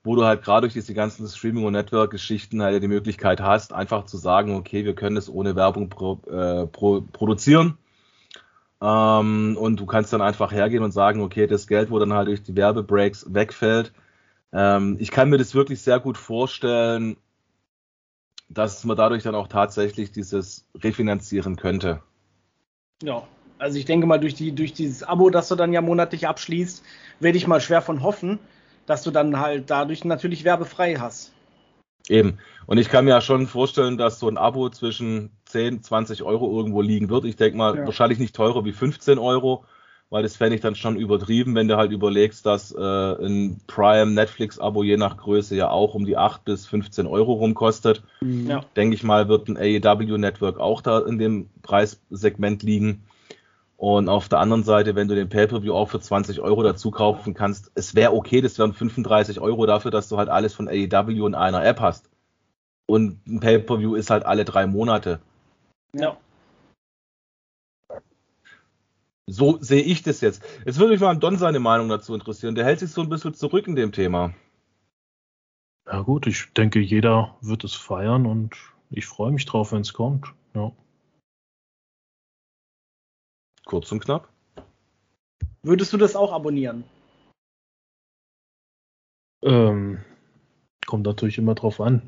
wo du halt gerade durch diese ganzen Streaming- und Network-Geschichten halt die Möglichkeit hast, einfach zu sagen, okay, wir können es ohne Werbung pro, äh, pro, produzieren. Ähm, und du kannst dann einfach hergehen und sagen, okay, das Geld, wo dann halt durch die Werbebreaks wegfällt. Ähm, ich kann mir das wirklich sehr gut vorstellen, dass man dadurch dann auch tatsächlich dieses refinanzieren könnte. Ja, also ich denke mal, durch, die, durch dieses Abo, das du dann ja monatlich abschließt, werde ich mal schwer von hoffen, dass du dann halt dadurch natürlich werbefrei hast. Eben. Und ich kann mir ja schon vorstellen, dass so ein Abo zwischen 10, 20 Euro irgendwo liegen wird. Ich denke mal, ja. wahrscheinlich nicht teurer wie 15 Euro, weil das fände ich dann schon übertrieben, wenn du halt überlegst, dass äh, ein Prime Netflix-Abo je nach Größe ja auch um die 8 bis 15 Euro rum kostet. Mhm. Ja. Denke ich mal, wird ein AEW-Network auch da in dem Preissegment liegen. Und auf der anderen Seite, wenn du den Pay-Per-View auch für 20 Euro dazu kaufen kannst, es wäre okay, das wären 35 Euro dafür, dass du halt alles von AEW in einer App hast. Und ein Pay-Per-View ist halt alle drei Monate. Ja. So sehe ich das jetzt. Jetzt würde mich mal Don seine Meinung dazu interessieren. Der hält sich so ein bisschen zurück in dem Thema. Ja gut, ich denke, jeder wird es feiern und ich freue mich drauf, wenn es kommt. Ja. Kurz und knapp. Würdest du das auch abonnieren? Ähm, kommt natürlich immer drauf an.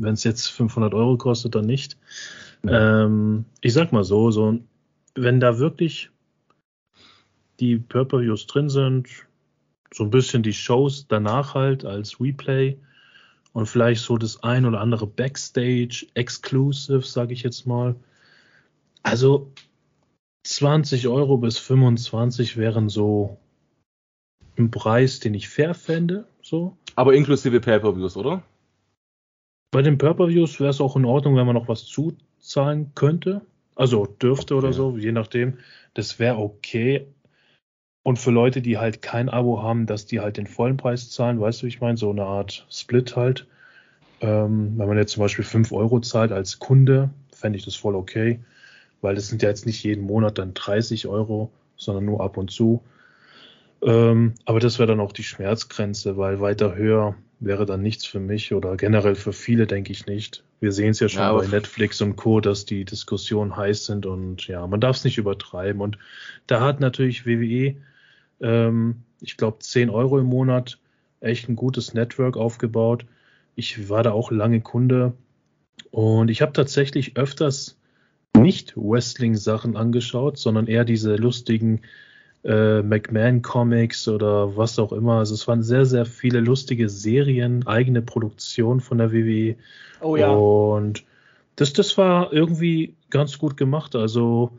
Wenn es jetzt 500 Euro kostet, dann nicht. Ja. Ähm, ich sag mal so, so, wenn da wirklich die Purple-Views drin sind, so ein bisschen die Shows danach halt als Replay und vielleicht so das ein oder andere Backstage Exclusive, sage ich jetzt mal. Also 20 Euro bis 25 wären so ein Preis, den ich fair fände. So. Aber inklusive Pay-Per-Views, oder? Bei den Pay-Per-Views wäre es auch in Ordnung, wenn man noch was zuzahlen könnte. Also dürfte oder so, je nachdem. Das wäre okay. Und für Leute, die halt kein Abo haben, dass die halt den vollen Preis zahlen, weißt du, wie ich meine? So eine Art Split halt. Ähm, wenn man jetzt zum Beispiel 5 Euro zahlt als Kunde, fände ich das voll okay weil das sind ja jetzt nicht jeden Monat dann 30 Euro, sondern nur ab und zu. Ähm, aber das wäre dann auch die Schmerzgrenze, weil weiter höher wäre dann nichts für mich oder generell für viele, denke ich nicht. Wir sehen es ja schon ja, bei Netflix und Co., dass die Diskussionen heiß sind und ja, man darf es nicht übertreiben. Und da hat natürlich WWE, ähm, ich glaube, 10 Euro im Monat echt ein gutes Network aufgebaut. Ich war da auch lange Kunde und ich habe tatsächlich öfters nicht Wrestling-Sachen angeschaut, sondern eher diese lustigen äh, McMahon-Comics oder was auch immer. Also es waren sehr, sehr viele lustige Serien, eigene Produktion von der WWE. Oh ja. Und das, das war irgendwie ganz gut gemacht. Also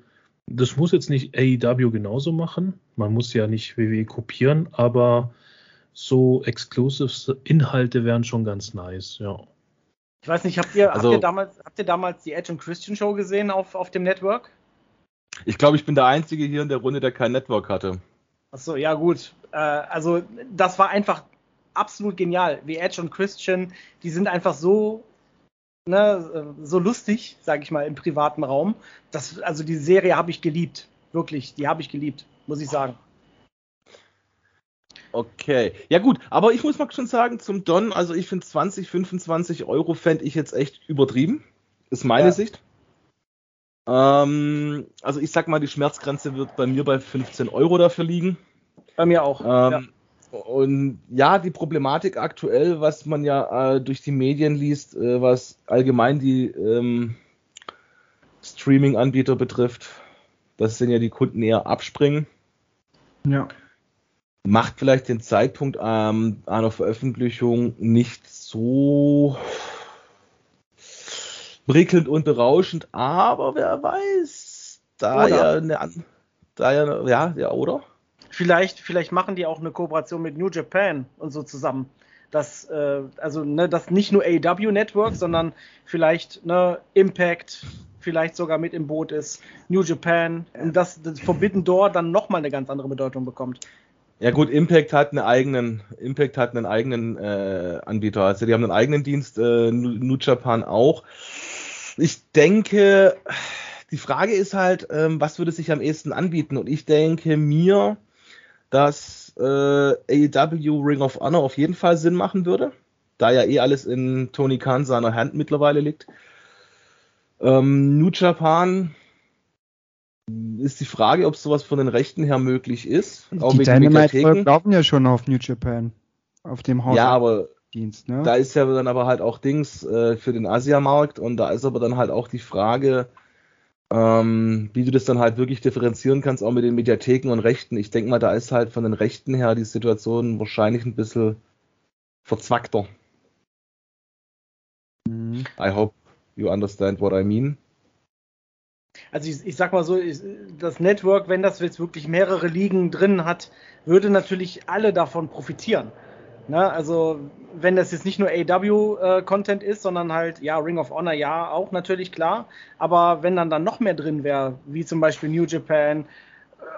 das muss jetzt nicht AEW genauso machen. Man muss ja nicht WWE kopieren, aber so Exclusive Inhalte wären schon ganz nice, ja. Ich weiß nicht, habt ihr, also, habt ihr, damals, habt ihr damals die Edge und Christian Show gesehen auf, auf dem Network? Ich glaube, ich bin der Einzige hier in der Runde, der kein Network hatte. Achso, ja gut. Äh, also das war einfach absolut genial. Wie Edge und Christian, die sind einfach so, ne, so lustig, sage ich mal, im privaten Raum. Das, also die Serie habe ich geliebt. Wirklich, die habe ich geliebt, muss ich sagen. Okay. Ja gut, aber ich muss mal schon sagen, zum Don, also ich finde 20, 25 Euro fände ich jetzt echt übertrieben. Ist meine ja. Sicht. Ähm, also ich sag mal, die Schmerzgrenze wird bei mir bei 15 Euro dafür liegen. Bei mir auch. Ähm, ja. Und ja, die Problematik aktuell, was man ja äh, durch die Medien liest, äh, was allgemein die ähm, Streaming-Anbieter betrifft, dass dann ja die Kunden eher abspringen. Ja. Macht vielleicht den Zeitpunkt ähm, einer Veröffentlichung nicht so prickelnd und berauschend, aber wer weiß, da Oder? ja eine, an- da ja, ja, ja, oder? Vielleicht, vielleicht machen die auch eine Kooperation mit New Japan und so zusammen. Das, äh, also ne, das nicht nur AEW Network, sondern vielleicht ne, Impact, vielleicht sogar mit im Boot ist, New Japan, und dass das Forbidden Door dann nochmal eine ganz andere Bedeutung bekommt. Ja gut, Impact hat einen eigenen, Impact hat einen eigenen äh, Anbieter. Also die haben einen eigenen Dienst, äh, New Japan auch. Ich denke, die Frage ist halt, ähm, was würde sich am ehesten anbieten? Und ich denke mir, dass äh, AEW Ring of Honor auf jeden Fall Sinn machen würde, da ja eh alles in Tony Khan seiner Hand mittlerweile liegt. Ähm, New Japan ist die Frage, ob sowas von den Rechten her möglich ist. Auch die Mediatheken. laufen ja schon auf New Japan. Auf dem Ja, aber Hausdienst, ne? da ist ja dann aber halt auch Dings äh, für den Asiamarkt und da ist aber dann halt auch die Frage, ähm, wie du das dann halt wirklich differenzieren kannst, auch mit den Mediatheken und Rechten. Ich denke mal, da ist halt von den Rechten her die Situation wahrscheinlich ein bisschen verzwackter. Mhm. I hope you understand what I mean. Also ich, ich sag mal so, ich, das Network, wenn das jetzt wirklich mehrere Ligen drin hat, würde natürlich alle davon profitieren. Ne? Also wenn das jetzt nicht nur AW-Content ist, sondern halt, ja, Ring of Honor, ja, auch natürlich klar. Aber wenn dann dann noch mehr drin wäre, wie zum Beispiel New Japan, äh,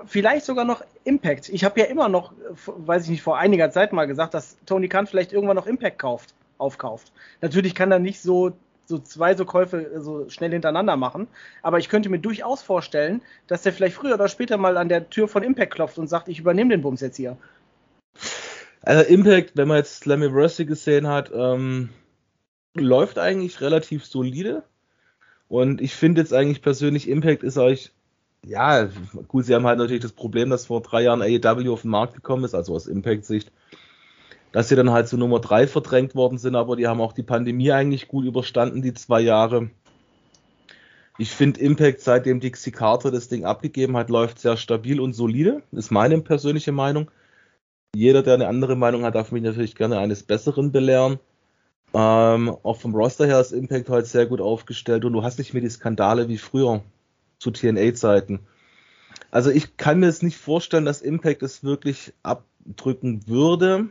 vielleicht sogar noch Impact. Ich habe ja immer noch, äh, weiß ich nicht, vor einiger Zeit mal gesagt, dass Tony Khan vielleicht irgendwann noch Impact kauft, aufkauft. Natürlich kann er nicht so so zwei so Käufe äh, so schnell hintereinander machen. Aber ich könnte mir durchaus vorstellen, dass der vielleicht früher oder später mal an der Tür von Impact klopft und sagt, ich übernehme den Bums jetzt hier. Also Impact, wenn man jetzt Slammiversary gesehen hat, ähm, läuft eigentlich relativ solide. Und ich finde jetzt eigentlich persönlich, Impact ist euch, ja, gut, sie haben halt natürlich das Problem, dass vor drei Jahren AEW auf den Markt gekommen ist, also aus Impact-Sicht, dass sie dann halt zu Nummer drei verdrängt worden sind, aber die haben auch die Pandemie eigentlich gut überstanden, die zwei Jahre. Ich finde Impact, seitdem Dixie Carter das Ding abgegeben hat, läuft sehr stabil und solide, ist meine persönliche Meinung. Jeder, der eine andere Meinung hat, darf mich natürlich gerne eines Besseren belehren. Ähm, auch vom Roster her ist Impact heute sehr gut aufgestellt und du hast nicht mehr die Skandale wie früher zu TNA-Zeiten. Also ich kann mir es nicht vorstellen, dass Impact es wirklich abdrücken würde.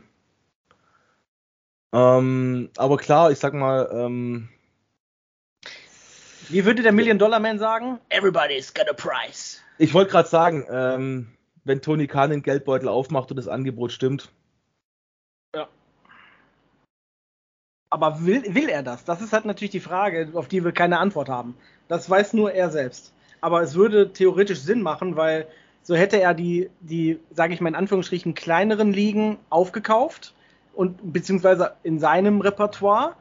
Ähm, aber klar, ich sag mal, ähm, Wie würde der Million Dollar Man sagen? Everybody's got a price. ich wollte gerade sagen, ähm, wenn Tony Khan den Geldbeutel aufmacht und das Angebot stimmt, Aber will, will er das? Das ist halt natürlich die Frage, auf die wir keine Antwort haben. Das weiß nur er selbst. Aber es würde theoretisch Sinn machen, weil so hätte er die, die sage ich mal in Anführungsstrichen, kleineren Ligen aufgekauft und beziehungsweise in seinem Repertoire.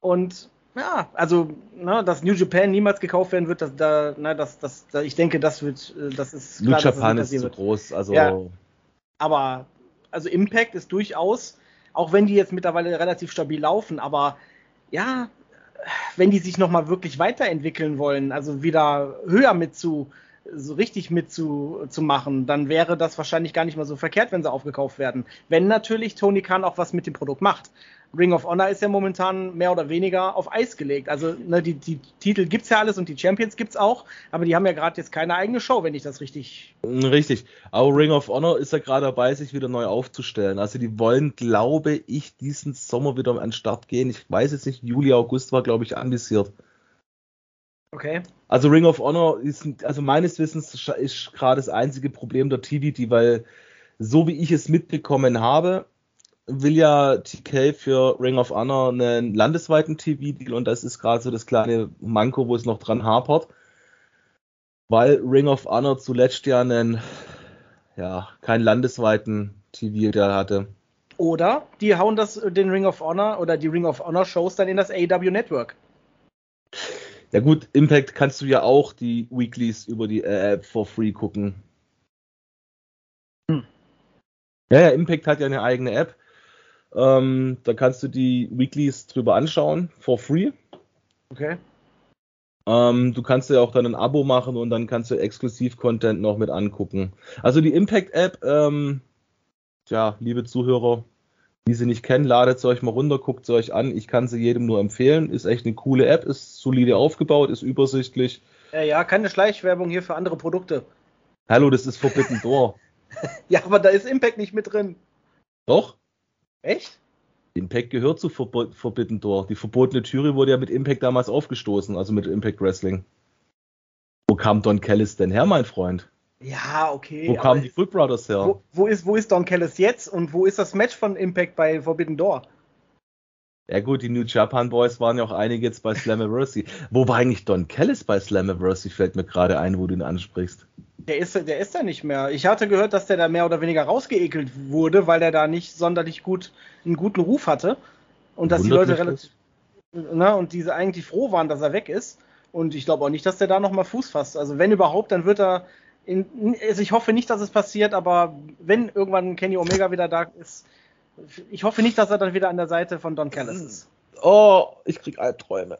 Und ja, also, ne, dass New Japan niemals gekauft werden wird, das, da, na, das, das, da, ich denke, das wird, äh, das ist New klar, dass das Japan ist zu wird. groß. Also Ja. Aber also Impact ist durchaus, auch wenn die jetzt mittlerweile relativ stabil laufen, aber ja, wenn die sich nochmal wirklich weiterentwickeln wollen, also wieder höher mit zu, so richtig mit zu, zu machen, dann wäre das wahrscheinlich gar nicht mal so verkehrt, wenn sie aufgekauft werden. Wenn natürlich Tony Khan auch was mit dem Produkt macht. Ring of Honor ist ja momentan mehr oder weniger auf Eis gelegt. Also ne, die, die Titel gibt's ja alles und die Champions gibt's auch, aber die haben ja gerade jetzt keine eigene Show, wenn ich das richtig Richtig. Aber Ring of Honor ist ja gerade dabei, sich wieder neu aufzustellen. Also die wollen, glaube ich, diesen Sommer wieder an den Start gehen. Ich weiß jetzt nicht, Juli, August war, glaube ich, anvisiert. Okay. Also Ring of Honor ist, also meines Wissens ist gerade das einzige Problem der TVT, weil so wie ich es mitbekommen habe, will ja TK für Ring of Honor einen landesweiten TV-Deal und das ist gerade so das kleine Manko, wo es noch dran hapert, weil Ring of Honor zuletzt ja einen, ja, keinen landesweiten TV-Deal hatte. Oder die hauen das den Ring of Honor oder die Ring of Honor Shows dann in das AEW Network. Ja gut, Impact kannst du ja auch die Weeklies über die äh, App for free gucken. Hm. Ja, ja, Impact hat ja eine eigene App. Ähm, da kannst du die Weeklies drüber anschauen, for free. Okay. Ähm, du kannst ja auch dann ein Abo machen und dann kannst du Exklusiv-Content noch mit angucken. Also die Impact-App, ähm, ja, liebe Zuhörer, die sie nicht kennen, ladet sie euch mal runter, guckt sie euch an. Ich kann sie jedem nur empfehlen. Ist echt eine coole App, ist solide aufgebaut, ist übersichtlich. Ja, ja, keine Schleichwerbung hier für andere Produkte. Hallo, das ist Forbidden Door. [LAUGHS] ja, aber da ist Impact nicht mit drin. Doch? Echt? Impact gehört zu Verbo Forbidden Door. Die verbotene Türe wurde ja mit Impact damals aufgestoßen, also mit Impact Wrestling. Wo kam Don Callis denn her, mein Freund? Ja, okay. Wo kamen die Foot Brothers her? Wo, wo, ist, wo ist Don Callis jetzt und wo ist das Match von Impact bei Forbidden Door? Ja gut, die New Japan Boys waren ja auch einige jetzt bei Slammiversary. Wo war eigentlich Don Callis bei Slammiversary? Fällt mir gerade ein, wo du ihn ansprichst. Der ist, der ist da nicht mehr. Ich hatte gehört, dass der da mehr oder weniger rausgeekelt wurde, weil der da nicht sonderlich gut einen guten Ruf hatte und dass Wundert die Leute relativ na, und diese eigentlich froh waren, dass er weg ist. Und ich glaube auch nicht, dass der da nochmal Fuß fasst. Also wenn überhaupt, dann wird er in, also ich hoffe nicht, dass es passiert, aber wenn irgendwann Kenny Omega wieder da ist, ich hoffe nicht, dass er dann wieder an der Seite von Don Callis ist. Oh, ich krieg Albträume.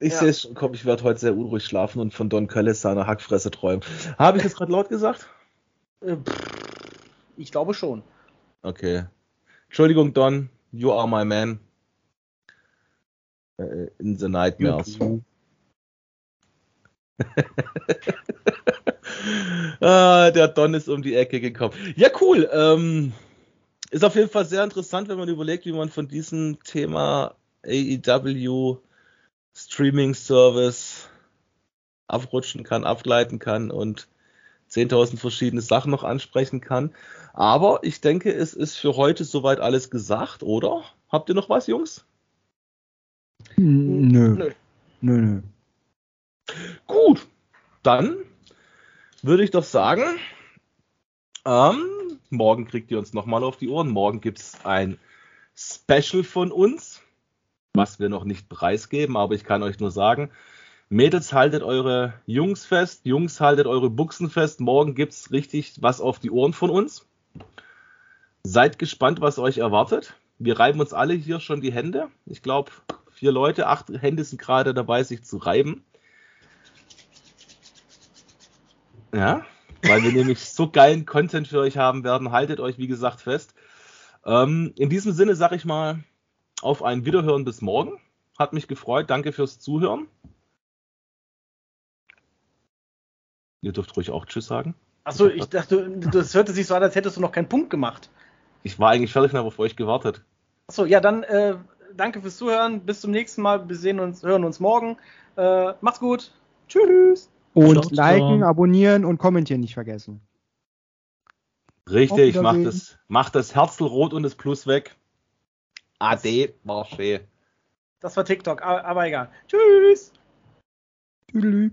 Ich Ja. sehe es schon, komm, ich werde heute sehr unruhig schlafen und von Don Callis seiner Hackfresse träumen. Habe ich das gerade laut gesagt? Äh, Ich glaube schon. Okay. Entschuldigung, Don, you are my man. Äh, In the nightmares. [LAUGHS] ah, der Don ist um die Ecke gekommen. Ja, cool. Ähm, ist auf jeden Fall sehr interessant, wenn man überlegt, wie man von diesem Thema AEW Streaming Service abrutschen kann, abgleiten kann und 10.000 verschiedene Sachen noch ansprechen kann. Aber ich denke, es ist für heute soweit alles gesagt, oder? Habt ihr noch was, Jungs? Nö. Nö. Nö, nö. Gut, dann würde ich doch sagen, ähm, morgen kriegt ihr uns nochmal auf die Ohren. Morgen gibt es ein Special von uns, was wir noch nicht preisgeben, aber ich kann euch nur sagen, Mädels, haltet eure Jungs fest, Jungs, haltet eure Buchsen fest. Morgen gibt es richtig was auf die Ohren von uns. Seid gespannt, was euch erwartet. Wir reiben uns alle hier schon die Hände. Ich glaube, vier Leute, acht Hände sind gerade dabei, sich zu reiben. Ja, weil wir nämlich so geilen Content für euch haben werden. Haltet euch, wie gesagt, fest. Ähm, in diesem Sinne sage ich mal auf ein Wiederhören bis morgen. Hat mich gefreut. Danke fürs Zuhören. Ihr dürft ruhig auch Tschüss sagen. Achso, ich dachte, das hörte sich so an, als hättest du noch keinen Punkt gemacht. Ich war eigentlich fertig und habe auf euch gewartet. Achso, ja, dann äh, danke fürs Zuhören. Bis zum nächsten Mal. Wir sehen uns, hören uns morgen. Äh, macht's gut. Tschüss. Und liken, abonnieren und kommentieren nicht vergessen. Richtig, mach das, mach das Herzl rot und das Plus weg. Ade, war schön. Das war TikTok, aber egal. Tschüss. Tüdelü.